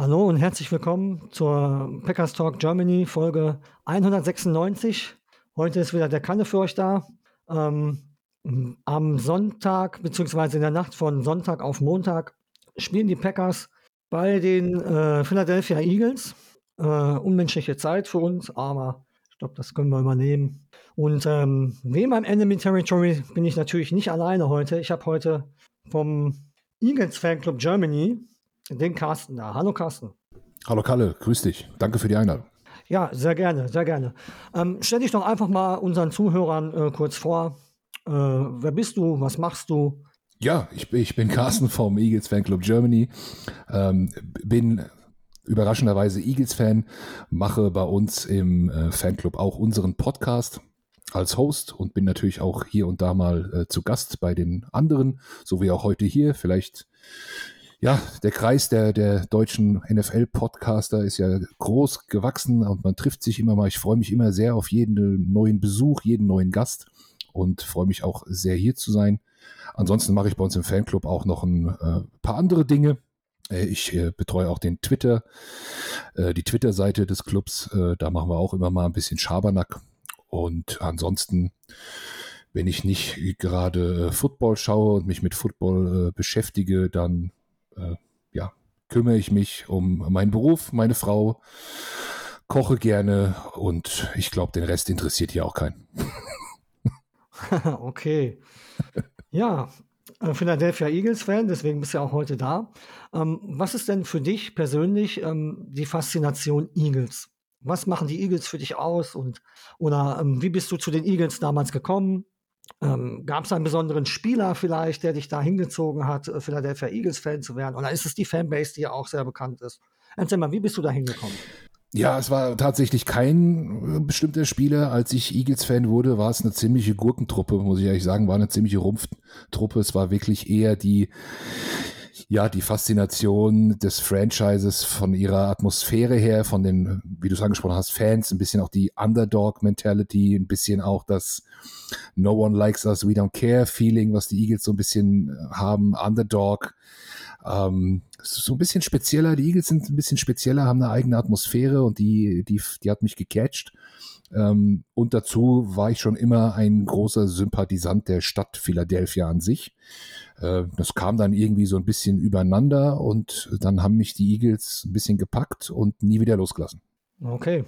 Hallo und herzlich willkommen zur Packers Talk Germany Folge 196. Heute ist wieder der Kanne für euch da. Ähm, am Sonntag, beziehungsweise in der Nacht von Sonntag auf Montag, spielen die Packers bei den äh, Philadelphia Eagles. Äh, unmenschliche Zeit für uns, aber ich glaube, das können wir übernehmen. Und ähm, neben meinem Enemy Territory bin ich natürlich nicht alleine heute. Ich habe heute vom Eagles Fanclub Germany den Carsten da. Hallo Carsten. Hallo Kalle, grüß dich. Danke für die Einladung. Ja, sehr gerne, sehr gerne. Ähm, stell dich doch einfach mal unseren Zuhörern äh, kurz vor. Äh, wer bist du? Was machst du? Ja, ich, ich bin Carsten vom Eagles Fanclub Germany. Ähm, bin überraschenderweise Eagles-Fan, mache bei uns im äh, Fanclub auch unseren Podcast als Host und bin natürlich auch hier und da mal äh, zu Gast bei den anderen, so wie auch heute hier. Vielleicht ja, der Kreis der, der deutschen NFL-Podcaster ist ja groß gewachsen und man trifft sich immer mal. Ich freue mich immer sehr auf jeden neuen Besuch, jeden neuen Gast und freue mich auch sehr hier zu sein. Ansonsten mache ich bei uns im Fanclub auch noch ein äh, paar andere Dinge. Äh, ich äh, betreue auch den Twitter, äh, die Twitter-Seite des Clubs. Da machen wir auch immer mal ein bisschen Schabernack. Und ansonsten, wenn ich nicht gerade Football schaue und mich mit Football beschäftige, dann äh, ja, kümmere ich mich um meinen Beruf, meine Frau, koche gerne und ich glaube, den Rest interessiert hier auch keinen. okay. Ja, äh, Philadelphia Eagles-Fan, deswegen bist du ja auch heute da. Ähm, was ist denn für dich persönlich ähm, die Faszination Eagles? Was machen die Eagles für dich aus? Und oder ähm, wie bist du zu den Eagles damals gekommen? Ähm, Gab es einen besonderen Spieler vielleicht, der dich da hingezogen hat, äh, Philadelphia Eagles-Fan zu werden? Oder ist es die Fanbase, die ja auch sehr bekannt ist? Erzähl mal, wie bist du da hingekommen? Ja, es war tatsächlich kein äh, bestimmter Spieler. Als ich Eagles-Fan wurde, war es eine ziemliche Gurkentruppe, muss ich ehrlich sagen, war eine ziemliche Rumpftruppe. Es war wirklich eher die, ja, die Faszination des Franchises von ihrer Atmosphäre her, von den, wie du es angesprochen hast, Fans, ein bisschen auch die Underdog-Mentality, ein bisschen auch das No one likes us, we don't care Feeling, was die Eagles so ein bisschen äh, haben, Underdog. Ähm, so ein bisschen spezieller, die Eagles sind ein bisschen spezieller, haben eine eigene Atmosphäre und die, die, die hat mich gecatcht. Ähm, und dazu war ich schon immer ein großer Sympathisant der Stadt Philadelphia an sich. Äh, das kam dann irgendwie so ein bisschen übereinander und dann haben mich die Eagles ein bisschen gepackt und nie wieder losgelassen. Okay.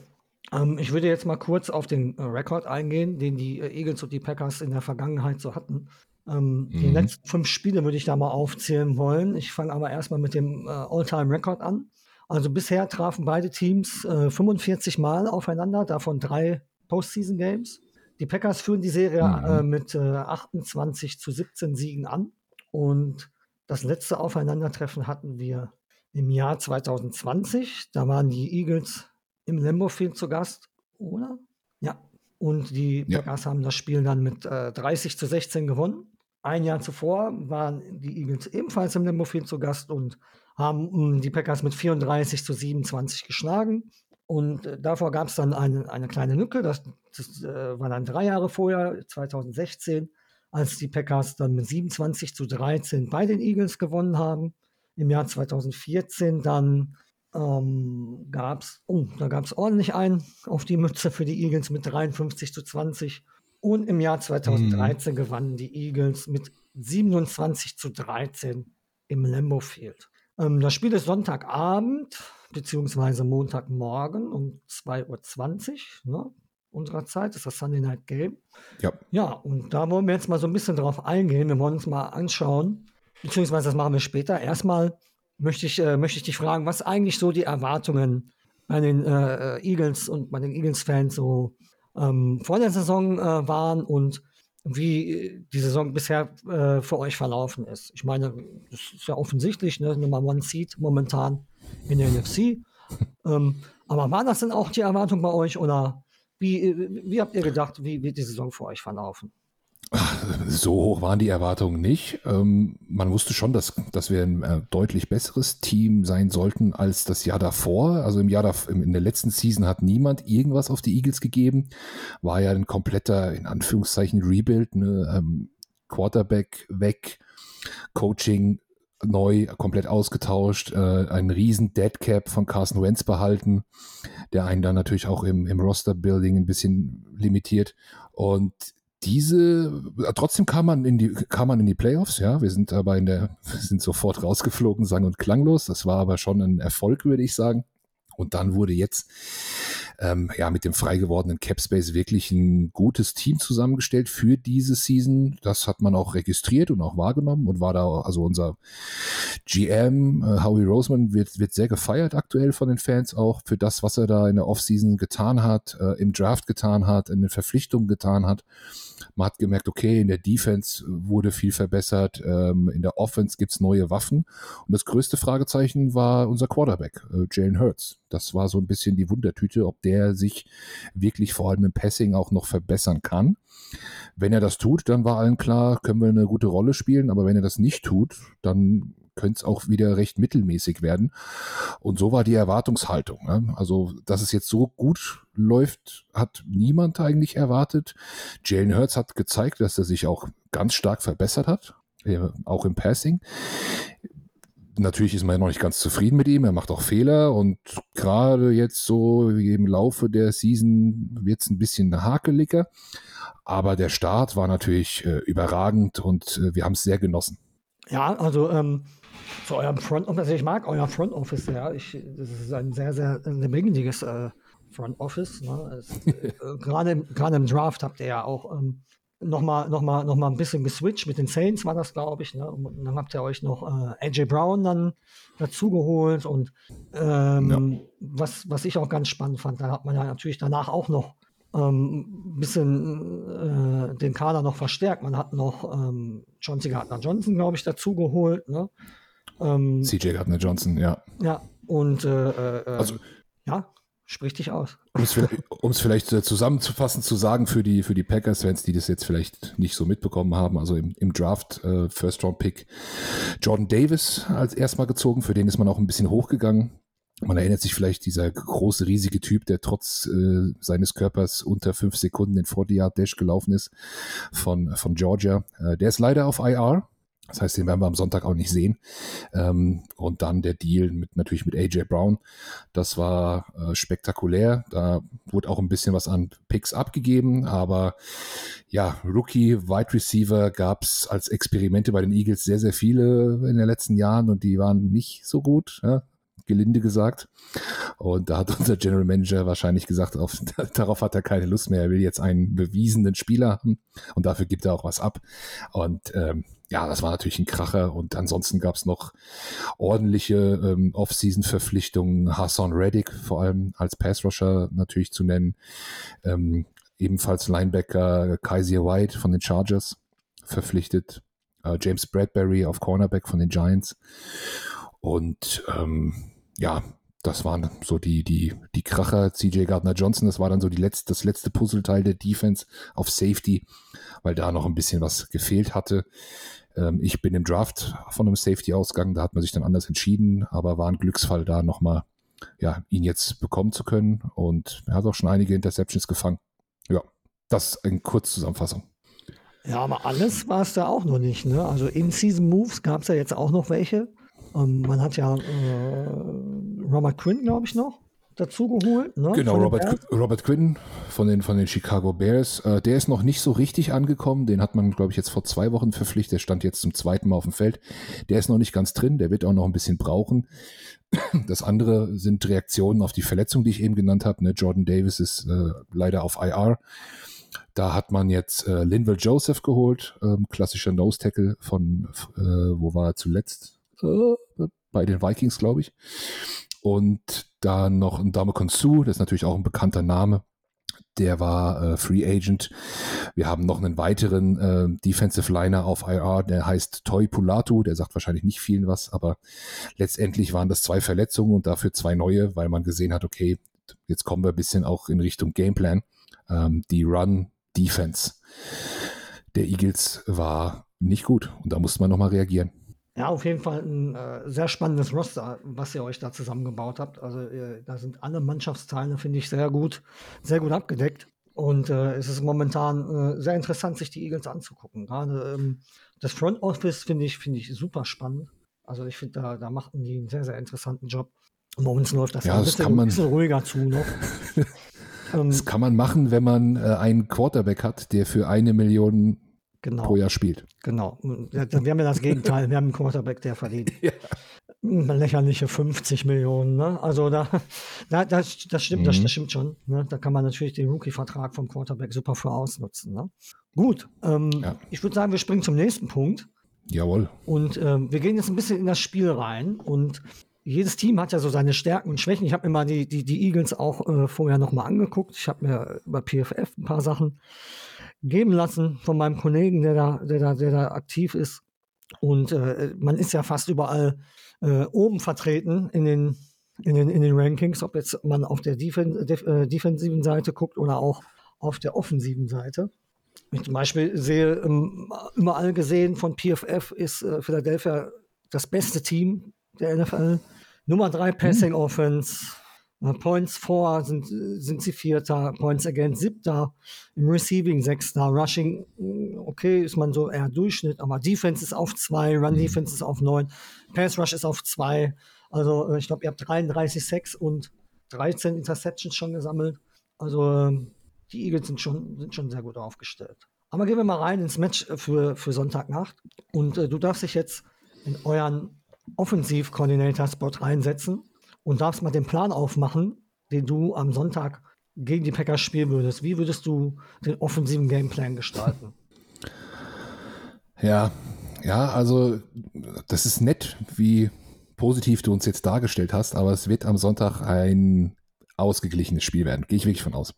Ähm, ich würde jetzt mal kurz auf den äh, Rekord eingehen, den die äh, Eagles und die Packers in der Vergangenheit so hatten. Ähm, mhm. Die letzten fünf Spiele würde ich da mal aufzählen wollen. Ich fange aber erstmal mit dem äh, All-Time-Rekord an. Also bisher trafen beide Teams äh, 45 Mal aufeinander, davon drei Postseason-Games. Die Packers führen die Serie mhm. äh, mit äh, 28 zu 17 Siegen an. Und das letzte Aufeinandertreffen hatten wir im Jahr 2020. Da waren die Eagles im Lambo Field zu Gast, oder? Ja. Und die Packers ja. haben das Spiel dann mit äh, 30 zu 16 gewonnen. Ein Jahr zuvor waren die Eagles ebenfalls im Lambo Field zu Gast und haben um, die Packers mit 34 zu 27 geschlagen. Und äh, davor gab es dann eine, eine kleine Lücke. Das, das äh, war dann drei Jahre vorher, 2016, als die Packers dann mit 27 zu 13 bei den Eagles gewonnen haben. Im Jahr 2014 dann ähm, gab es, oh, da gab es ordentlich einen auf die Mütze für die Eagles mit 53 zu 20. Und im Jahr 2013 mhm. gewannen die Eagles mit 27 zu 13 im Lambeau Field. Ähm, das Spiel ist Sonntagabend beziehungsweise Montagmorgen um 2.20 Uhr ne, unserer Zeit. Das ist das Sunday Night Game. Ja. Ja, und da wollen wir jetzt mal so ein bisschen drauf eingehen. Wir wollen uns mal anschauen, beziehungsweise das machen wir später. Erstmal möchte ich, äh, möchte ich dich fragen, was eigentlich so die Erwartungen bei den äh, äh, Eagles und bei den Eagles-Fans so ähm, vor der Saison äh, waren und wie die Saison bisher äh, für euch verlaufen ist. Ich meine, das ist ja offensichtlich, ne? Nummer One Seed momentan in der NFC. Äh, Ähm, aber waren das denn auch die Erwartungen bei euch oder wie, wie habt ihr gedacht, wie wird die Saison für euch verlaufen? So hoch waren die Erwartungen nicht. Ähm, man wusste schon, dass, dass wir ein äh, deutlich besseres Team sein sollten als das Jahr davor. Also im Jahr davor, in der letzten Season hat niemand irgendwas auf die Eagles gegeben. War ja ein kompletter, in Anführungszeichen, Rebuild, ne? ähm, Quarterback weg, Coaching neu, komplett ausgetauscht, äh, einen riesen Deadcap von Carson Wentz behalten, der einen dann natürlich auch im, im Roster-Building ein bisschen limitiert. Und diese, trotzdem kam man in die, kam man in die Playoffs, ja. Wir sind aber in der, sind sofort rausgeflogen, sang und klanglos. Das war aber schon ein Erfolg, würde ich sagen. Und dann wurde jetzt ähm, ja mit dem frei gewordenen Capspace wirklich ein gutes Team zusammengestellt für diese Season. Das hat man auch registriert und auch wahrgenommen und war da also unser GM äh, Howie Roseman wird wird sehr gefeiert aktuell von den Fans auch für das, was er da in der Offseason getan hat, äh, im Draft getan hat, in den Verpflichtungen getan hat. Man hat gemerkt, okay, in der Defense wurde viel verbessert, ähm, in der Offense gibt's neue Waffen. Und das größte Fragezeichen war unser Quarterback, äh, Jalen Hurts. Das war so ein bisschen die Wundertüte, ob der sich wirklich vor allem im Passing auch noch verbessern kann. Wenn er das tut, dann war allen klar, können wir eine gute Rolle spielen. Aber wenn er das nicht tut, dann könnte es auch wieder recht mittelmäßig werden. Und so war die Erwartungshaltung. Ne? Also, dass es jetzt so gut läuft, hat niemand eigentlich erwartet. Jalen Hurts hat gezeigt, dass er sich auch ganz stark verbessert hat, äh, auch im Passing. Natürlich ist man ja noch nicht ganz zufrieden mit ihm. Er macht auch Fehler und gerade jetzt so im Laufe der Season wird es ein bisschen hakeliger. Aber der Start war natürlich äh, überragend und äh, wir haben es sehr genossen. Ja, also ähm, zu eurem Front Office. Also ich mag euer Front Office sehr. Ich, das ist ein sehr, sehr lebendiges äh, Front Office. Ne? äh, Gerade im Draft habt ihr ja auch ähm, nochmal noch mal, noch mal ein bisschen geswitcht. Mit den Saints war das, glaube ich. Ne? Und dann habt ihr euch noch äh, AJ Brown dann dazugeholt. Und ähm, ja. was, was ich auch ganz spannend fand, da hat man ja natürlich danach auch noch ähm, bisschen äh, den Kader noch verstärkt. Man hat noch ähm, John C. Gardner Johnson, glaube ich, dazugeholt. Ne? Ähm, CJ Gardner Johnson, ja. Ja, und äh, äh, also, ja, sprich dich aus. Um es vielleicht, vielleicht äh, zusammenzufassen, zu sagen für die, für die Packers-Fans, die das jetzt vielleicht nicht so mitbekommen haben, also im, im Draft äh, First-Round-Pick Jordan Davis als erstmal gezogen, für den ist man auch ein bisschen hochgegangen. Man erinnert sich vielleicht dieser große, riesige Typ, der trotz äh, seines Körpers unter fünf Sekunden den 40-Yard-Dash gelaufen ist von, von Georgia. Äh, der ist leider auf IR, das heißt, den werden wir am Sonntag auch nicht sehen. Ähm, und dann der Deal mit natürlich mit AJ Brown. Das war äh, spektakulär. Da wurde auch ein bisschen was an Picks abgegeben, aber ja, Rookie, Wide Receiver gab es als Experimente bei den Eagles sehr, sehr viele in den letzten Jahren und die waren nicht so gut. Ja? Gelinde gesagt. Und da hat unser General Manager wahrscheinlich gesagt, auf, darauf hat er keine Lust mehr. Er will jetzt einen bewiesenen Spieler haben und dafür gibt er auch was ab. Und ähm, ja, das war natürlich ein Kracher. Und ansonsten gab es noch ordentliche ähm, Off-Season-Verpflichtungen. Hassan Reddick vor allem als Pass-Rusher natürlich zu nennen. Ähm, ebenfalls Linebacker Kaiser White von den Chargers verpflichtet. Äh, James Bradbury auf Cornerback von den Giants. Und ähm, ja, das waren so die, die, die Kracher, CJ Gardner Johnson, das war dann so die letzte, das letzte Puzzleteil der Defense auf Safety, weil da noch ein bisschen was gefehlt hatte. Ähm, ich bin im Draft von einem Safety ausgegangen, da hat man sich dann anders entschieden, aber war ein Glücksfall da nochmal, ja, ihn jetzt bekommen zu können und er hat auch schon einige Interceptions gefangen. Ja, das eine Kurzzusammenfassung. Ja, aber alles war es da auch noch nicht. Ne? Also In-Season-Moves gab es ja jetzt auch noch welche. Ähm, man hat ja äh, Robert Quinn, glaube ich, noch dazu geholt. Ne? Genau, Robert, Robert Quinn von den, von den Chicago Bears. Äh, der ist noch nicht so richtig angekommen. Den hat man, glaube ich, jetzt vor zwei Wochen verpflichtet. Der stand jetzt zum zweiten Mal auf dem Feld. Der ist noch nicht ganz drin. Der wird auch noch ein bisschen brauchen. Das andere sind Reaktionen auf die Verletzung, die ich eben genannt habe. Ne? Jordan Davis ist äh, leider auf IR. Da hat man jetzt äh, Linville Joseph geholt, ähm, klassischer Nose Tackle von, äh, wo war er zuletzt? Äh, bei den Vikings, glaube ich. Und dann noch ein Dame Konsu, das ist natürlich auch ein bekannter Name. der war äh, Free Agent. Wir haben noch einen weiteren äh, Defensive Liner auf IR, der heißt Toy Pulatu, der sagt wahrscheinlich nicht vielen was, aber letztendlich waren das zwei Verletzungen und dafür zwei neue, weil man gesehen hat, okay, jetzt kommen wir ein bisschen auch in Richtung Gameplan. Ähm, die Run Defense der Eagles war nicht gut und da musste man nochmal reagieren. Ja, auf jeden Fall ein äh, sehr spannendes Roster, was ihr euch da zusammengebaut habt. Also äh, da sind alle Mannschaftsteile, finde ich, sehr gut, sehr gut abgedeckt. Und äh, es ist momentan äh, sehr interessant, sich die Eagles anzugucken. Gerade ähm, das Front Office finde ich, finde ich super spannend. Also ich finde, da, da machten die einen sehr, sehr interessanten Job. Bei uns läuft das ja, ein, das bisschen, ein bisschen ruhiger zu noch. ähm, das kann man machen, wenn man äh, einen Quarterback hat, der für eine Million genau. pro Jahr spielt. Genau. Wir haben ja das Gegenteil. Wir haben einen Quarterback, der verdient. Ja. Lächerliche 50 Millionen. Ne? Also da, da das, das stimmt, mhm. das, das, stimmt schon. Ne? Da kann man natürlich den Rookie-Vertrag vom Quarterback super für ausnutzen. Ne? Gut, ähm, ja. ich würde sagen, wir springen zum nächsten Punkt. Jawohl. Und ähm, wir gehen jetzt ein bisschen in das Spiel rein und jedes Team hat ja so seine Stärken und Schwächen. Ich habe mir mal die, die, die Eagles auch äh, vorher nochmal angeguckt. Ich habe mir über PFF ein paar Sachen geben lassen von meinem Kollegen, der da, der da, der da aktiv ist. Und äh, man ist ja fast überall äh, oben vertreten in den, in, den, in den Rankings, ob jetzt man auf der Defen def äh, defensiven Seite guckt oder auch auf der offensiven Seite. Ich zum Beispiel sehe ähm, überall gesehen von PFF ist äh, Philadelphia das beste Team der NFL. Nummer drei Passing Offense, Points vor sind, sind sie Vierter, Points against Siebter, im Receiving Sechster, Rushing, okay, ist man so eher Durchschnitt, aber Defense ist auf zwei, Run. Defense ist auf neun, Pass Rush ist auf zwei. Also äh, ich glaube, ihr habt 33 Sacks und 13 Interceptions schon gesammelt. Also ähm, die Eagles sind schon, sind schon sehr gut aufgestellt. Aber gehen wir mal rein ins Match für, für Sonntagnacht. Und äh, du darfst dich jetzt in euren Offensiv-Coordinator-Spot reinsetzen und darfst mal den Plan aufmachen, den du am Sonntag gegen die Packers spielen würdest. Wie würdest du den offensiven Gameplan gestalten? Ja, ja, also das ist nett, wie positiv du uns jetzt dargestellt hast, aber es wird am Sonntag ein ausgeglichenes Spiel werden. Gehe ich wirklich von aus.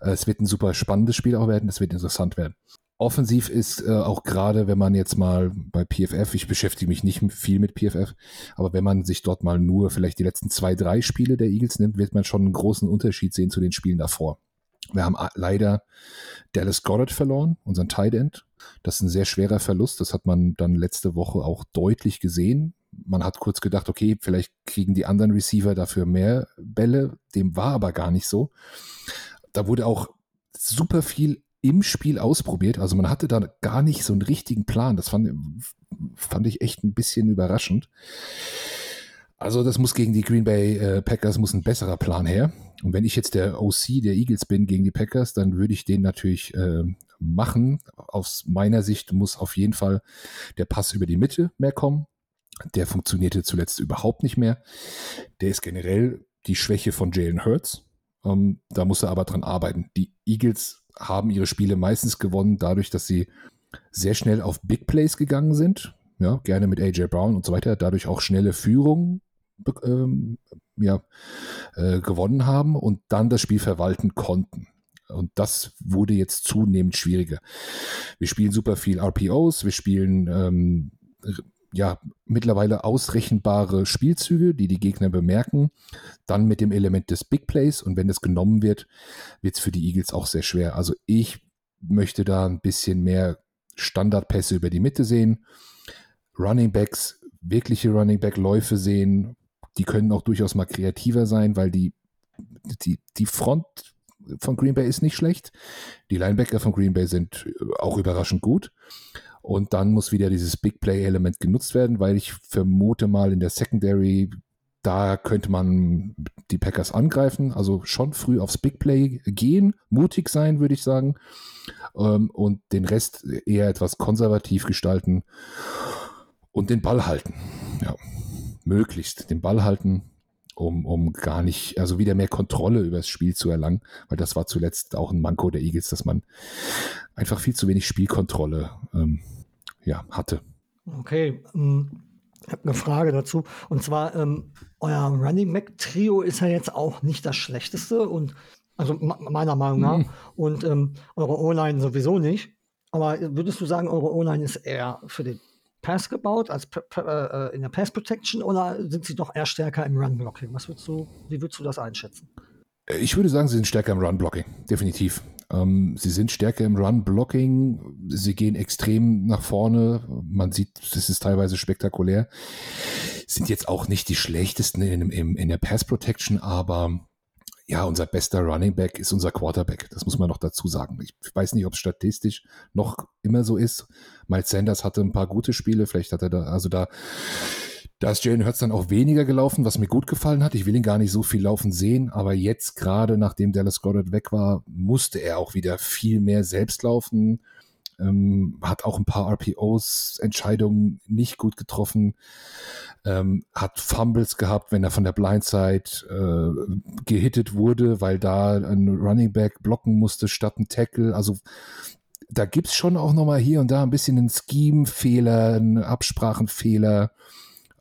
Es wird ein super spannendes Spiel auch werden, es wird interessant werden. Offensiv ist äh, auch gerade, wenn man jetzt mal bei PFF, ich beschäftige mich nicht viel mit PFF, aber wenn man sich dort mal nur vielleicht die letzten zwei, drei Spiele der Eagles nimmt, wird man schon einen großen Unterschied sehen zu den Spielen davor. Wir haben leider Dallas Goddard verloren, unseren Tight End. Das ist ein sehr schwerer Verlust. Das hat man dann letzte Woche auch deutlich gesehen. Man hat kurz gedacht, okay, vielleicht kriegen die anderen Receiver dafür mehr Bälle. Dem war aber gar nicht so. Da wurde auch super viel im Spiel ausprobiert. Also man hatte da gar nicht so einen richtigen Plan. Das fand, fand ich echt ein bisschen überraschend. Also das muss gegen die Green Bay äh, Packers muss ein besserer Plan her. Und wenn ich jetzt der OC der Eagles bin gegen die Packers, dann würde ich den natürlich äh, machen. Aus meiner Sicht muss auf jeden Fall der Pass über die Mitte mehr kommen. Der funktionierte zuletzt überhaupt nicht mehr. Der ist generell die Schwäche von Jalen Hurts. Ähm, da muss er aber dran arbeiten. Die Eagles haben ihre Spiele meistens gewonnen dadurch, dass sie sehr schnell auf Big Plays gegangen sind. Ja, gerne mit AJ Brown und so weiter, dadurch auch schnelle Führung ähm, ja, äh, gewonnen haben und dann das Spiel verwalten konnten. Und das wurde jetzt zunehmend schwieriger. Wir spielen super viel RPOs, wir spielen ähm, ja mittlerweile ausrechenbare Spielzüge, die die Gegner bemerken. Dann mit dem Element des Big Plays und wenn das genommen wird, wird es für die Eagles auch sehr schwer. Also ich möchte da ein bisschen mehr Standardpässe über die Mitte sehen, Running Backs, wirkliche Running Back Läufe sehen. Die können auch durchaus mal kreativer sein, weil die die, die Front von Green Bay ist nicht schlecht. Die Linebacker von Green Bay sind auch überraschend gut. Und dann muss wieder dieses Big Play-Element genutzt werden, weil ich vermute mal in der Secondary, da könnte man die Packers angreifen, also schon früh aufs Big Play gehen, mutig sein, würde ich sagen, ähm, und den Rest eher etwas konservativ gestalten und den Ball halten. Ja, möglichst den Ball halten, um, um gar nicht, also wieder mehr Kontrolle über das Spiel zu erlangen, weil das war zuletzt auch ein Manko der Eagles, dass man einfach viel zu wenig Spielkontrolle ähm, ja, hatte. Okay. Ähm, Ich habe eine Frage dazu. Und zwar, ähm, euer Running Back Trio ist ja jetzt auch nicht das schlechteste und also meiner Meinung nach. Mhm. Und ähm, eure O-Line sowieso nicht. Aber würdest du sagen, eure O-Line ist eher für den Pass gebaut, als äh, in der Pass Protection, oder sind sie doch eher stärker im Run Blocking? Was würdest du, wie würdest du das einschätzen? Ich würde sagen, sie sind stärker im Run Blocking, definitiv. Ähm, sie sind stärker im Run Blocking. Sie gehen extrem nach vorne. Man sieht, das ist teilweise spektakulär. Sind jetzt auch nicht die schlechtesten in, in, in der Pass Protection, aber ja, unser bester Running Back ist unser Quarterback. Das muss man noch dazu sagen. Ich weiß nicht, ob es statistisch noch immer so ist. Miles Sanders hatte ein paar gute Spiele. Vielleicht hat er da, also da, da ist Jalen Hurts dann auch weniger gelaufen, was mir gut gefallen hat. Ich will ihn gar nicht so viel laufen sehen, aber jetzt gerade nachdem Dallas Goddard weg war, musste er auch wieder viel mehr selbst laufen ähm, hat auch ein paar RPOs, Entscheidungen nicht gut getroffen, ähm, hat Fumbles gehabt, wenn er von der Blindside äh, gehittet wurde, weil da ein Running Back blocken musste statt ein Tackle. Also da gibt es schon auch nochmal hier und da ein bisschen einen Scheme-Fehler, einen Absprachenfehler.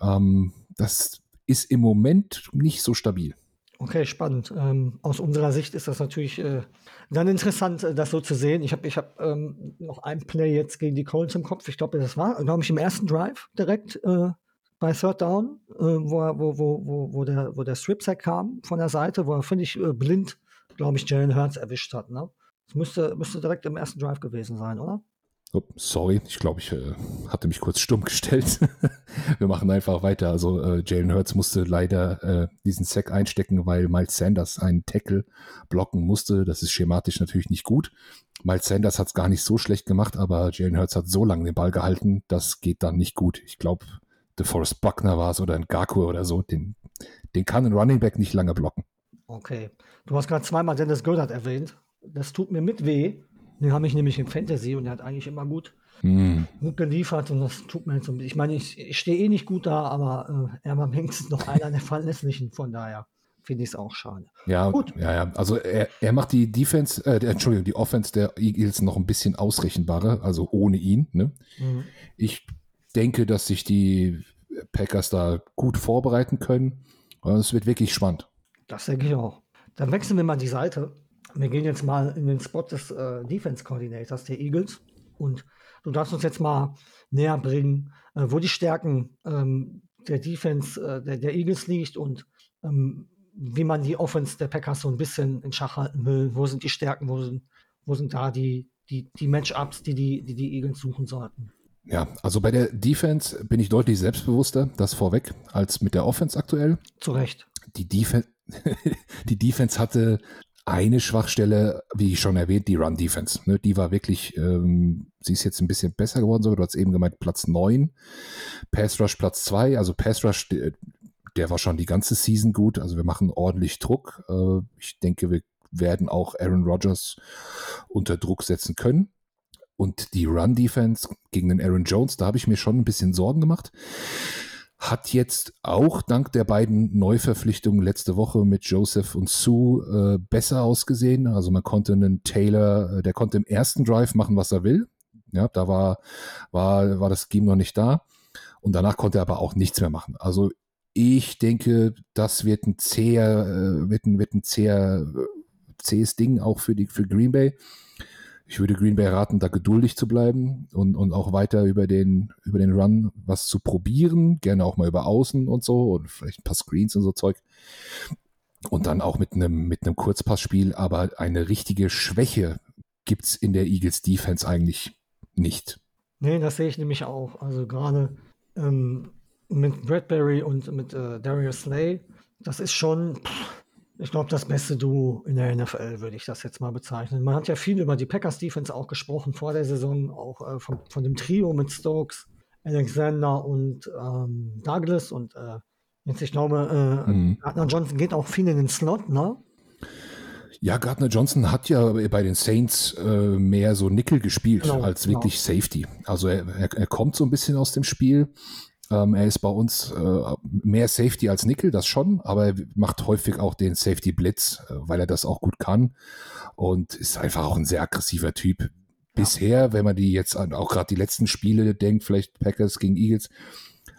Ähm, das ist im Moment nicht so stabil. Okay, spannend. Ähm, aus unserer Sicht ist das natürlich äh, dann interessant, äh, das so zu sehen. Ich habe ich hab, ähm, noch ein Play jetzt gegen die Colts im Kopf. Ich glaube, das war, glaube ich, im ersten Drive direkt äh, bei Third Down, äh, wo, wo, wo, wo, wo, der, wo der Strip-Sack kam von der Seite, wo er, ich, äh, blind, glaube ich, Jalen Hurts erwischt hat. Ne? Das müsste, müsste direkt im ersten Drive gewesen sein, oder? Sorry, ich glaube, ich äh, hatte mich kurz stumm gestellt. Wir machen einfach weiter. Also äh, Jalen Hurts musste leider äh, diesen Sack einstecken, weil Miles Sanders einen Tackle blocken musste. Das ist schematisch natürlich nicht gut. Miles Sanders hat es gar nicht so schlecht gemacht, aber Jalen Hurts hat so lange den Ball gehalten, das geht dann nicht gut. Ich glaube, DeForest Buckner war es oder ein Gaku oder so. Den, den kann ein Running Back nicht lange blocken. Okay. Du hast gerade zweimal Dennis Goddard erwähnt. Das tut mir mit weh, den habe ich nämlich im Fantasy und der hat eigentlich immer gut, mm. gut geliefert und das tut mir jetzt so ein bisschen. Ich meine, ich, ich stehe eh nicht gut da, aber äh, er war wenigstens noch einer der Verlässlichen, von daher finde ich es auch schade. Ja, gut. ja, ja. Also er, er macht die Defense, äh, Entschuldigung, die Offense der Eagles noch ein bisschen ausrechenbarer, also ohne ihn. Ne? Mhm. Ich denke, dass sich die Packers da gut vorbereiten können. Es wird wirklich spannend. Das denke ich auch. Dann wechseln wir mal die Seite wir gehen jetzt mal in den Spot des äh, Defense Coordinators der Eagles und du darfst uns jetzt mal näher bringen, äh, wo die Stärken ähm, der Defense äh, der, der, Eagles liegt und ähm, wie man die Offense der Packers so ein bisschen in Schach halten will. Wo sind die Stärken, wo sind, wo sind da die, die, die Matchups, die die, die die Eagles suchen sollten? Ja, also bei der Defense bin ich deutlich selbstbewusster, das vorweg, als mit der Offense aktuell. Zu Recht. Die Defense, die Defense hatte eine Schwachstelle, wie ich schon erwähnt, die Run-Defense. Ne, die war wirklich, ähm, sie ist jetzt ein bisschen besser geworden, sogar du hast eben gemeint, Platz 9. Pass Rush Platz 2, also Pass Rush, der, der, war schon die ganze Season gut. Also wir machen ordentlich Druck. Äh, ich denke, wir werden auch Aaron Rodgers unter Druck setzen können. Und die Run-Defense gegen den Aaron Jones, da habe ich mir schon ein bisschen Sorgen gemacht hat jetzt auch dank der beiden Neuverpflichtungen letzte Woche mit Joseph und Sue äh, besser ausgesehen. Also man konnte einen Taylor, äh, der konnte im ersten Drive machen, was er will. Ja, da war, war, war das Scheme noch nicht da. Und danach konnte er aber auch nichts mehr machen. Also ich denke, das wird ein zäher, äh, wird ein, wird ein zäher, äh, zähes Ding auch für die, für Green Bay ich würde Green Bay raten, da geduldig zu bleiben und, und auch weiter über den, über den Run was zu probieren, gerne auch mal über Außen und so und vielleicht ein paar Screens und so Zeug. Und dann auch mit einem, mit einem Kurzpassspiel, aber eine richtige Schwäche gibt es in der Eagles Defense eigentlich nicht. Nee, das sehe ich nämlich auch. Also gerade ähm, mit Bradbury und mit äh, Darius Slay, das ist schon, pff, ich glaube, das beste Duo in der NFL würde ich das jetzt mal bezeichnen. Man hat ja viel über die Packers Defense auch gesprochen vor der Saison, auch äh, von, von, dem Trio mit Stokes, Alexander und ähm, Douglas und äh, jetzt, ich glaube, äh, mhm. Gardner Johnson geht auch viel in den Slot, ne? Ja, Gardner Johnson hat ja bei den Saints äh, mehr so Nickel gespielt genau, als genau. wirklich genau. Safety. Also er, er, er, kommt so ein bisschen aus dem Spiel, ähm, er ist bei uns äh, mehr Safety als Nickel, das schon, aber er macht häufig auch den Safety Blitz, äh, weil er das auch gut kann und ist einfach auch ein sehr aggressiver Typ. Bisher, wenn man die jetzt an auch gerade die letzten Spiele denkt, vielleicht Packers gegen Eagles,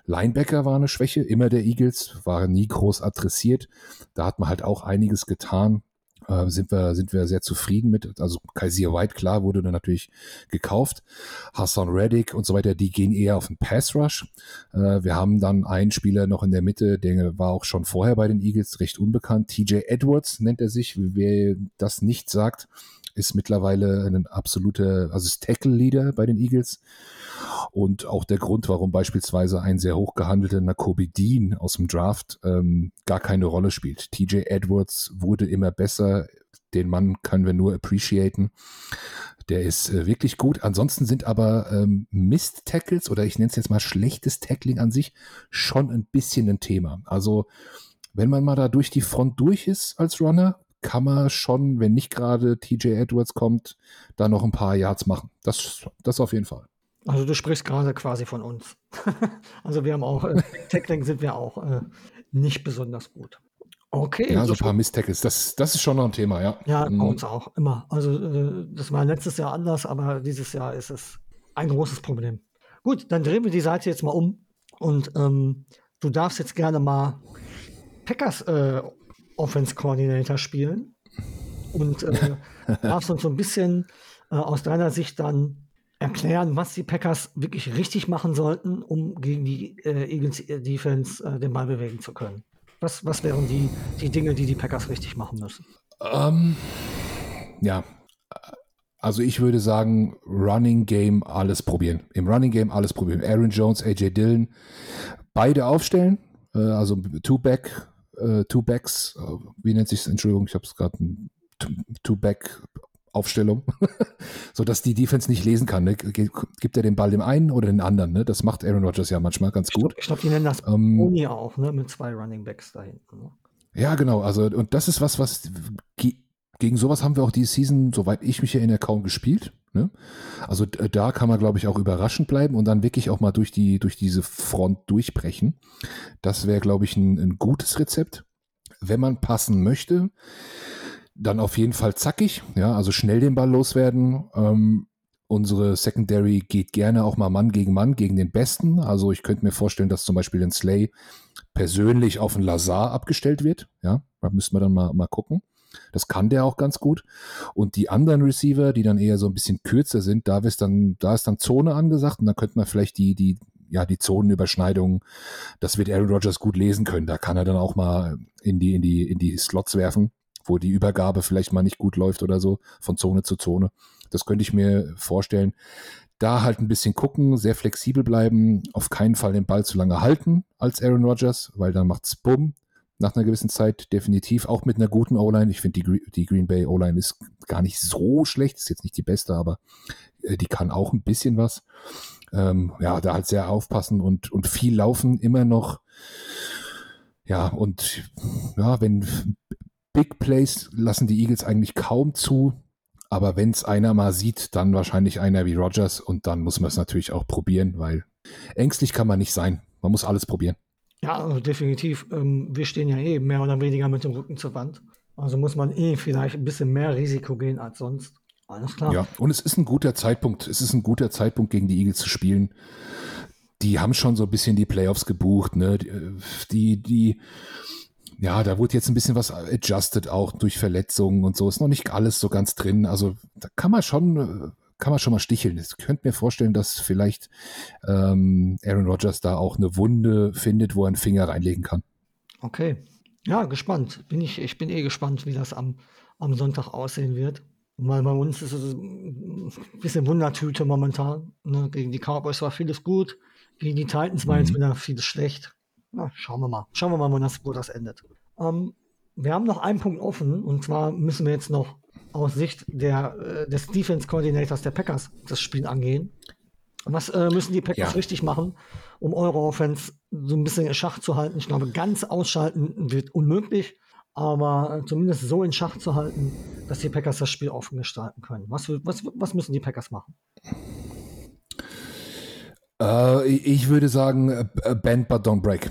Linebacker war eine Schwäche, immer der Eagles, war nie groß adressiert. Da hat man halt auch einiges getan. Äh, sind wir, sind wir sehr zufrieden mit. Also Kaiser White, klar, wurde dann natürlich gekauft. Hassan Reddick und so weiter, die gehen eher auf den Pass Rush. Äh, wir haben dann einen Spieler noch in der Mitte, der war auch schon vorher bei den Eagles recht unbekannt. TJ Edwards nennt er sich. Wer das nicht sagt, ist mittlerweile ein absoluter, also ist Tackle-Leader bei den Eagles. Und auch der Grund, warum beispielsweise ein sehr hoch gehandelter Nakobe Dean aus dem Draft ähm, gar keine Rolle spielt. TJ Edwards wurde immer besser. Den Mann können wir nur appreciaten. Der ist äh, wirklich gut. Ansonsten sind aber ähm, Mist-Tackles oder ich nenne es jetzt mal schlechtes Tackling an sich schon ein bisschen ein Thema. Also wenn man mal da durch die Front durch ist als Runner, kann man schon, wenn nicht gerade TJ Edwards kommt, da noch ein paar Yards machen. Das, das auf jeden Fall. Also du sprichst gerade quasi von uns. also wir haben auch, äh, Tackling sind wir auch äh, nicht besonders gut. Okay. Ja, so ein paar Miss-Tackles, das, das ist schon noch ein Thema, ja. Ja, bei mhm. uns auch, immer. Also äh, das war letztes Jahr anders, aber dieses Jahr ist es ein großes Problem. Gut, dann drehen wir die Seite jetzt mal um und ähm, du darfst jetzt gerne mal Packers äh, Offense Coordinator spielen und äh, darfst uns so ein bisschen äh, aus deiner Sicht dann erklären, was die Packers wirklich richtig machen sollten, um gegen die äh, Eagles äh, Defense den Ball bewegen zu können. Was, was wären die, die Dinge, die die Packers richtig machen müssen? Ähm, ja, also ich würde sagen, Running Game alles probieren. Im Running Game alles probieren. Aaron Jones, AJ Dillon, beide aufstellen. Äh, also Two-Back, äh, Two-Backs, äh, wie nennt sich es? Entschuldigung, ich habe es gerade Two-Back Aufstellung, so dass die Defense nicht lesen kann. Ne? Gibt er den Ball dem einen oder den anderen? Ne? Das macht Aaron Rodgers ja manchmal ganz gut. Ich glaube, die nennen das ähm, Pony auch, ne? mit zwei Running Backs da hinten. Ne? Ja, genau. Also und das ist was, was gegen sowas haben wir auch die Season, soweit ich mich erinnere, kaum gespielt. Ne? Also da kann man, glaube ich, auch überraschend bleiben und dann wirklich auch mal durch die durch diese Front durchbrechen. Das wäre, glaube ich, ein, ein gutes Rezept, wenn man passen möchte dann auf jeden Fall zackig, ja, also schnell den Ball loswerden. Ähm, unsere Secondary geht gerne auch mal Mann gegen Mann gegen den Besten. Also ich könnte mir vorstellen, dass zum Beispiel ein Slay persönlich auf einen Lazar abgestellt wird. Ja, da müssen wir dann mal, mal gucken. Das kann der auch ganz gut. Und die anderen Receiver, die dann eher so ein bisschen kürzer sind, da ist dann, da ist dann Zone angesagt und da könnte man vielleicht die, die, ja, die Zonenüberschneidungen, das wird Aaron Rodgers gut lesen können. Da kann er dann auch mal in die, in die, in die Slots werfen wo die Übergabe vielleicht mal nicht gut läuft oder so, von Zone zu Zone. Das könnte ich mir vorstellen. Da halt ein bisschen gucken, sehr flexibel bleiben, auf keinen Fall den Ball zu lange halten als Aaron Rodgers, weil dann macht's bumm. Nach einer gewissen Zeit definitiv, auch mit einer guten O-Line. Ich finde, die, die Green Bay O-Line ist gar nicht so schlecht, ist jetzt nicht die beste, aber äh, die kann auch ein bisschen was. Ähm, ja, da halt sehr aufpassen und, und viel laufen immer noch. Ja, und ja, wenn Big Plays lassen die Eagles eigentlich kaum zu. Aber wenn es einer mal sieht, dann wahrscheinlich einer wie Rogers und dann muss man es natürlich auch probieren, weil ängstlich kann man nicht sein. Man muss alles probieren. Ja, also definitiv. Ähm, wir stehen ja eh mehr oder weniger mit dem Rücken zur Wand. Also muss man eh vielleicht ein bisschen mehr Risiko gehen als sonst. Alles klar. Ja, und es ist ein guter Zeitpunkt. Es ist ein guter Zeitpunkt, gegen die Eagles zu spielen. Die haben schon so ein bisschen die Playoffs gebucht. Ne? Die, die, ja, da wurde jetzt ein bisschen was adjusted auch durch Verletzungen und so. Ist noch nicht alles so ganz drin. Also da kann man schon, kann man schon mal sticheln. Ich könnte mir vorstellen, dass vielleicht ähm, Aaron Rodgers da auch eine Wunde findet, wo er einen Finger reinlegen kann. Okay. Ja, gespannt. Bin ich, ich bin eh gespannt, wie das am, am Sonntag aussehen wird. Weil bei uns ist es ein bisschen Wundertüte momentan. Ne? Gegen die Cowboys war vieles gut. Gegen die Titans war mhm. jetzt wieder vieles schlecht. Na, schauen wir mal. Schauen wir mal, wo das, wo das endet. Ähm, wir haben noch einen Punkt offen und zwar müssen wir jetzt noch aus Sicht der, äh, des Defense Coordinators der Packers das Spiel angehen. Was äh, müssen die Packers ja. richtig machen, um eure Offense so ein bisschen in Schach zu halten? Ich glaube, ganz ausschalten wird unmöglich, aber äh, zumindest so in Schach zu halten, dass die Packers das Spiel offen gestalten können. Was, was, was müssen die Packers machen? Äh, ich würde sagen, äh, bend but don't break.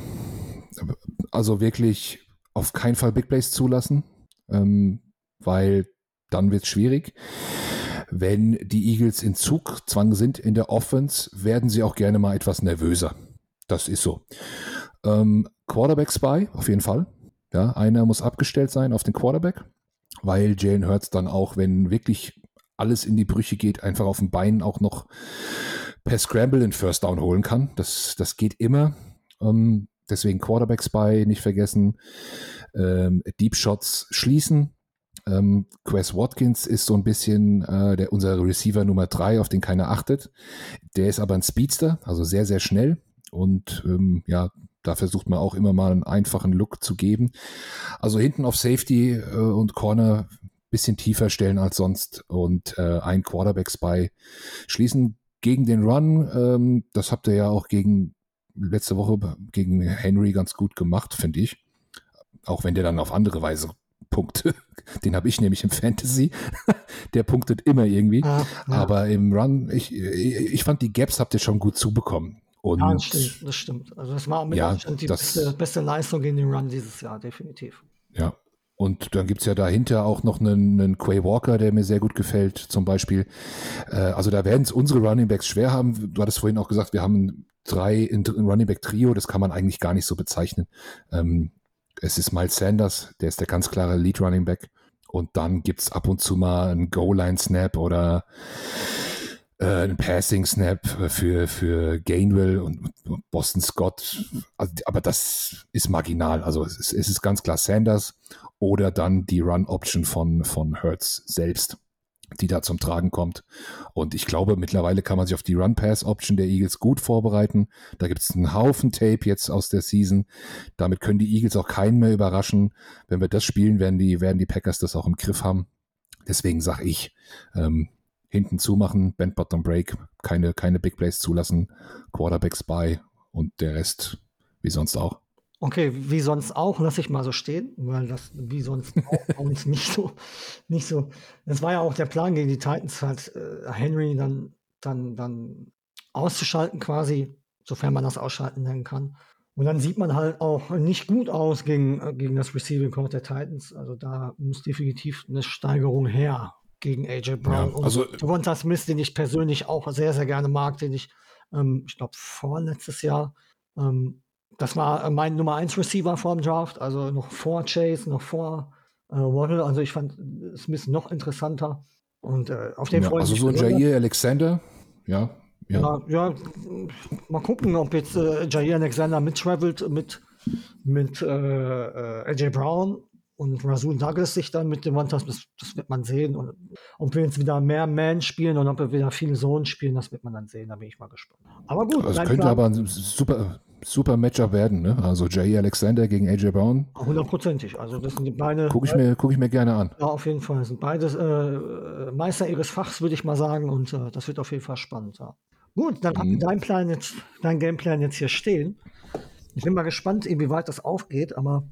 Also wirklich auf keinen Fall Big Plays zulassen, ähm, weil dann wird es schwierig. Wenn die Eagles in Zugzwang sind in der Offense, werden sie auch gerne mal etwas nervöser. Das ist so. Ähm, Quarterback Spy, auf jeden Fall. Ja, einer muss abgestellt sein auf den Quarterback, weil Jalen Hurts dann auch, wenn wirklich alles in die Brüche geht, einfach auf dem Bein auch noch per Scramble den First Down holen kann. Das, das geht immer. Ähm, deswegen Quarterback Spy nicht vergessen. Ähm, Deep Shots schließen. Ähm, Quest Watkins ist so ein bisschen äh, der, unser Receiver Nummer drei, auf den keiner achtet. Der ist aber ein Speedster, also sehr, sehr schnell. Und ähm, ja, da versucht man auch immer mal einen einfachen Look zu geben. Also hinten auf Safety äh, und Corner bisschen tiefer stellen als sonst und äh, ein Quarterback-Spy schließen gegen den Run. Ähm, das habt ihr ja auch gegen letzte Woche gegen Henry ganz gut gemacht, finde ich. Auch wenn der dann auf andere Weise punkte. Den habe ich nämlich im Fantasy. der punktet immer irgendwie. Ah, ja. Aber im Run, ich, ich fand die Gaps habt ihr schon gut zubekommen. Und ja, das stimmt, das stimmt. Also das war mit ja, die das, beste, beste Leistung gegen den Run dieses Jahr, definitiv. Ja, und dann gibt es ja dahinter auch noch einen, einen, Quay Walker, der mir sehr gut gefällt, zum Beispiel. Äh, also da werden es unsere Running Backs schwer haben. Du hattest vorhin auch gesagt, wir haben drei ein Running Back Trio, das kann man eigentlich gar nicht so bezeichnen. Ähm, es ist Miles Sanders, der ist der ganz klare Lead Running Back. Und dann gibt es ab und zu mal einen Goal-Line-Snap oder äh, ein Passing Snap für, für Gainwell und Boston Scott. Also, aber das ist marginal. Also es ist, es ist ganz klar Sanders oder dann die Run Option von, von Hertz selbst, die da zum Tragen kommt. Und ich glaube, mittlerweile kann man sich auf die Run Pass Option der Eagles gut vorbereiten. Da gibt es einen Haufen Tape jetzt aus der Season. Damit können die Eagles auch keinen mehr überraschen. Wenn wir das spielen, werden die, werden die Packers das auch im Griff haben. Deswegen sage ich, ähm, hinten zumachen, Bend Bottom Break, keine, keine Big Plays zulassen, Quarterbacks bei und der Rest wie sonst auch. Okay, wie sonst auch, lasse ich mal so stehen, weil das wie sonst auch bei uns nicht so, nicht so. Das war ja auch der Plan gegen die Titans, halt äh, Henry dann, dann, dann auszuschalten quasi, sofern man das ausschalten nennen kann. Und dann sieht man halt auch nicht gut aus gegen, äh, gegen das Receiving Court der Titans. Also da muss definitiv eine Steigerung her gegen AJ Brown. Ja, also und Devonta Smith, den ich persönlich auch sehr, sehr gerne mag, den ich, ähm, ich glaube, vorletztes Jahr, ähm, das war mein Nummer 1 Receiver vor dem Draft, also noch vor Chase, noch vor äh, Waddle. Also ich fand Smith noch interessanter. Und äh, auf den ja, Also so Jair Alexander, ja, ja. ja. Ja, mal gucken, ob jetzt äh, Jair Alexander mittravelt mit, mit äh, äh AJ Brown und Rasul Douglas sich dann mit dem One-Task, das, das, wird man sehen. Und ob wir jetzt wieder mehr Man spielen und ob wir wieder viel Zone spielen, das wird man dann sehen. Da bin ich mal gespannt. Aber gut. Also könnte aber ein super, super Matchup werden, ne? Also Jay Alexander gegen AJ Brown. Hundertprozentig. Also das sind beide. Gucke ich, mir, guck ich mir gerne an. Ja, auf jeden Fall. Das sind beide äh, Meister ihres Fachs, würde ich mal sagen. Und äh, das wird auf jeden Fall spannend. Ja. Gut, dann mhm. dein Plan jetzt, dein Gameplan jetzt hier stehen. Ich bin mal gespannt, inwieweit das aufgeht, aber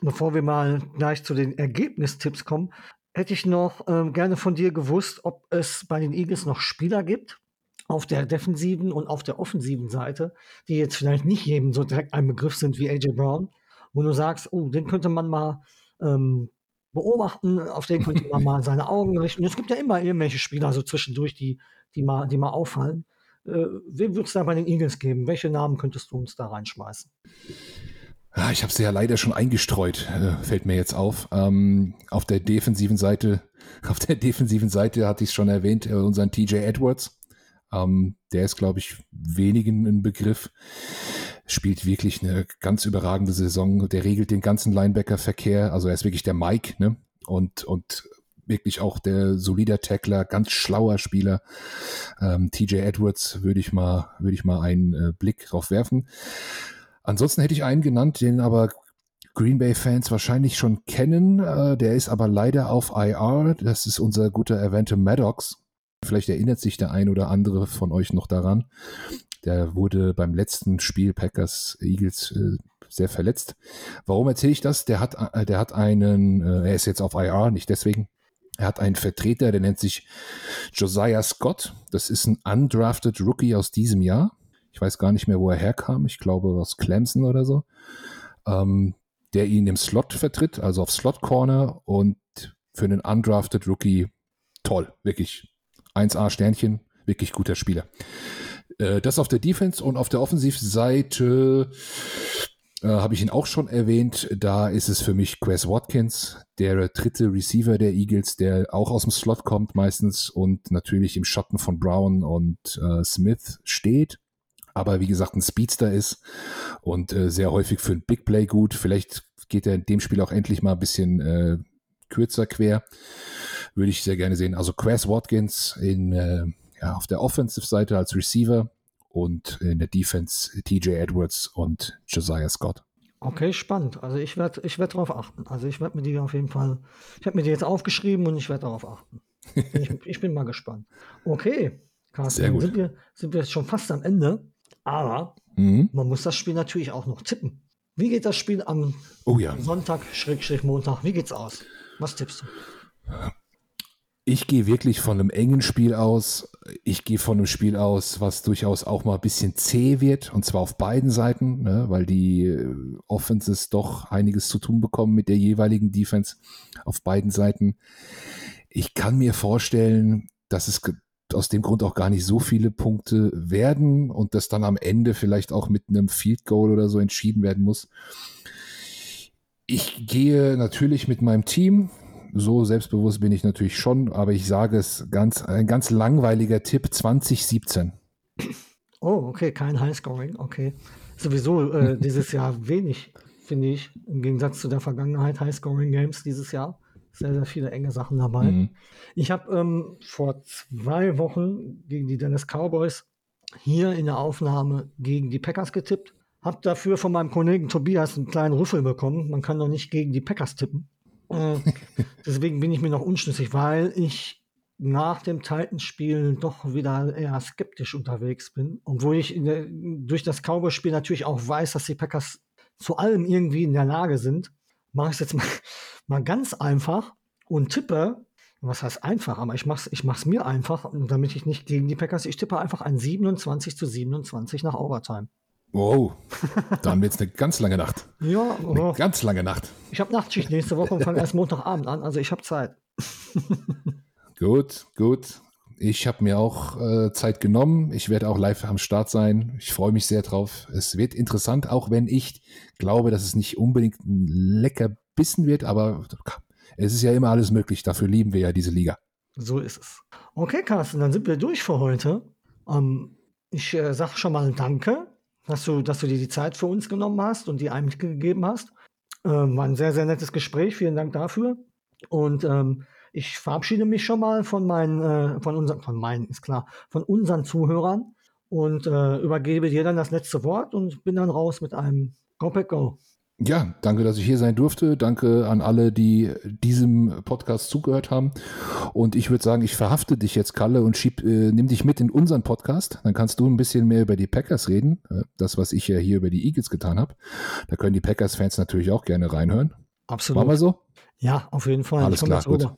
bevor wir mal gleich zu den Ergebnistipps kommen, hätte ich noch ähm, gerne von dir gewusst, ob es bei den Eagles noch Spieler gibt auf der defensiven und auf der offensiven Seite, die jetzt vielleicht nicht jedem so direkt ein Begriff sind wie AJ Brown, wo du sagst, oh, den könnte man mal ähm, beobachten, auf den könnte man mal seine Augen richten. Es gibt ja immer irgendwelche Spieler so zwischendurch, die, die, mal, die mal auffallen. Äh, wen würdest du da bei den Eagles geben? Welche Namen könntest du uns da reinschmeißen? Ja, ich habe sie ja leider schon eingestreut, äh, fällt mir jetzt auf. Ähm, auf der defensiven Seite, auf der defensiven Seite hatte ich es schon erwähnt, äh, unseren TJ Edwards. Ähm, der ist, glaube ich, wenigen ein Begriff. Spielt wirklich eine ganz überragende Saison. Der regelt den ganzen Linebacker-Verkehr. Also er ist wirklich der Mike, ne? Und, und wirklich auch der solider Tackler, ganz schlauer Spieler. Ähm, TJ Edwards würde ich mal, würde ich mal einen äh, Blick drauf werfen. Ansonsten hätte ich einen genannt, den aber Green Bay-Fans wahrscheinlich schon kennen. Äh, der ist aber leider auf IR. Das ist unser guter Avante Maddox. Vielleicht erinnert sich der ein oder andere von euch noch daran. Der wurde beim letzten Spiel Packers Eagles äh, sehr verletzt. Warum erzähle ich das? Der hat, äh, der hat einen, äh, er ist jetzt auf IR, nicht deswegen. Er hat einen Vertreter, der nennt sich Josiah Scott. Das ist ein undrafted Rookie aus diesem Jahr. Ich weiß gar nicht mehr, wo er herkam. Ich glaube aus Clemson oder so. Ähm, der ihn im Slot vertritt, also auf Slot Corner und für einen undrafted Rookie toll, wirklich 1A Sternchen, wirklich guter Spieler. Äh, das auf der Defense und auf der Offensivseite äh, habe ich ihn auch schon erwähnt. Da ist es für mich Quez Watkins, der dritte Receiver der Eagles, der auch aus dem Slot kommt meistens und natürlich im Schatten von Brown und äh, Smith steht. Aber wie gesagt, ein Speedster ist und äh, sehr häufig für ein Big Play gut. Vielleicht geht er in dem Spiel auch endlich mal ein bisschen äh, kürzer quer. Würde ich sehr gerne sehen. Also Quez Watkins in, äh, ja, auf der Offensive-Seite als Receiver und in der Defense TJ Edwards und Josiah Scott. Okay, spannend. Also ich werde ich werd darauf achten. Also ich werde mir die auf jeden Fall, ich habe mir die jetzt aufgeschrieben und ich werde darauf achten. ich, ich, bin mal gespannt. Okay, Carsten, Sehr gut. Sind, wir, sind wir jetzt schon fast am Ende, aber mhm. man muss das Spiel natürlich auch noch tippen. Wie geht das Spiel am oh ja. Sonntag, Schrägstrich Montag? Wie geht's aus? Was tippst du? Ich gehe wirklich von einem engen Spiel aus. Ich gehe von einem Spiel aus, was durchaus auch mal ein bisschen zäh wird, und zwar auf beiden Seiten, ne, weil die äh, Offenses doch einiges zu tun bekommen mit der jeweiligen Defense auf beiden Seiten. Ich kann mir vorstellen, dass es aus dem Grund auch gar nicht so viele Punkte werden und das dann am Ende vielleicht auch mit einem Field Goal oder so entschieden werden muss. Ich gehe natürlich mit meinem Team, so selbstbewusst bin ich natürlich schon, aber ich sage es ganz, ein ganz langweiliger Tipp 2017. Oh, okay, kein Highscoring, okay. Sowieso äh, dieses Jahr wenig, finde ich, im Gegensatz zu der Vergangenheit Highscoring Games dieses Jahr. Sehr, sehr viele enge Sachen dabei. Mhm. Ich habe ähm, vor zwei Wochen gegen die Dallas Cowboys hier in der Aufnahme gegen die Packers getippt. Habe dafür von meinem Kollegen Tobias einen kleinen Rüffel bekommen. Man kann doch nicht gegen die Packers tippen. Äh, deswegen bin ich mir noch unschlüssig, weil ich nach dem Titans-Spiel doch wieder eher skeptisch unterwegs bin. Obwohl ich der, durch das Cowboys-Spiel natürlich auch weiß, dass die Packers zu allem irgendwie in der Lage sind. Mache ich es jetzt mal, mal ganz einfach und tippe, was heißt einfach, aber ich mache es ich mach's mir einfach, damit ich nicht gegen die Packers, ich tippe einfach ein 27 zu 27 nach Overtime. Wow, dann wird es eine ganz lange Nacht. Ja, eine oh. ganz lange Nacht. Ich habe Nachtschicht nächste Woche und fange erst Montagabend an, also ich habe Zeit. gut, gut. Ich habe mir auch äh, Zeit genommen. Ich werde auch live am Start sein. Ich freue mich sehr drauf. Es wird interessant, auch wenn ich glaube, dass es nicht unbedingt ein lecker Bissen wird, aber es ist ja immer alles möglich. Dafür lieben wir ja diese Liga. So ist es. Okay, Carsten, dann sind wir durch für heute. Ähm, ich äh, sage schon mal Danke dass du, dass du dir die Zeit für uns genommen hast und die Einblick gegeben hast. Ähm, war ein sehr, sehr nettes Gespräch. Vielen Dank dafür. Und ähm, ich verabschiede mich schon mal von meinen, äh, von unseren, von meinen, ist klar, von unseren Zuhörern und äh, übergebe dir dann das letzte Wort und bin dann raus mit einem Go Pack Go. Ja, danke, dass ich hier sein durfte. Danke an alle, die diesem Podcast zugehört haben. Und ich würde sagen, ich verhafte dich jetzt, Kalle, und schieb, äh, nimm dich mit in unseren Podcast. Dann kannst du ein bisschen mehr über die Packers reden. Äh, das, was ich ja hier über die Eagles getan habe. Da können die Packers-Fans natürlich auch gerne reinhören. Absolut. Machen wir so? Ja, auf jeden Fall. Alles klar, gut.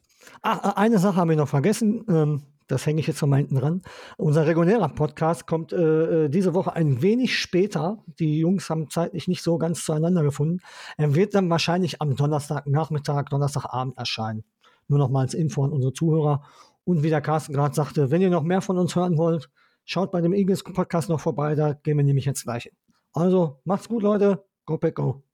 Ah, eine Sache haben wir noch vergessen. Ähm, das hänge ich jetzt von hinten dran. Unser regulärer Podcast kommt äh, äh, diese Woche ein wenig später. Die Jungs haben zeitlich nicht so ganz zueinander gefunden. Er wird dann wahrscheinlich am Donnerstagnachmittag, Donnerstagabend erscheinen. Nur noch mal als Info an unsere Zuhörer. Und wie der Carsten gerade sagte, wenn ihr noch mehr von uns hören wollt, schaut bei dem Eagles Podcast noch vorbei. Da gehen wir nämlich jetzt gleich hin. Also macht's gut, Leute. Go, Pack, go.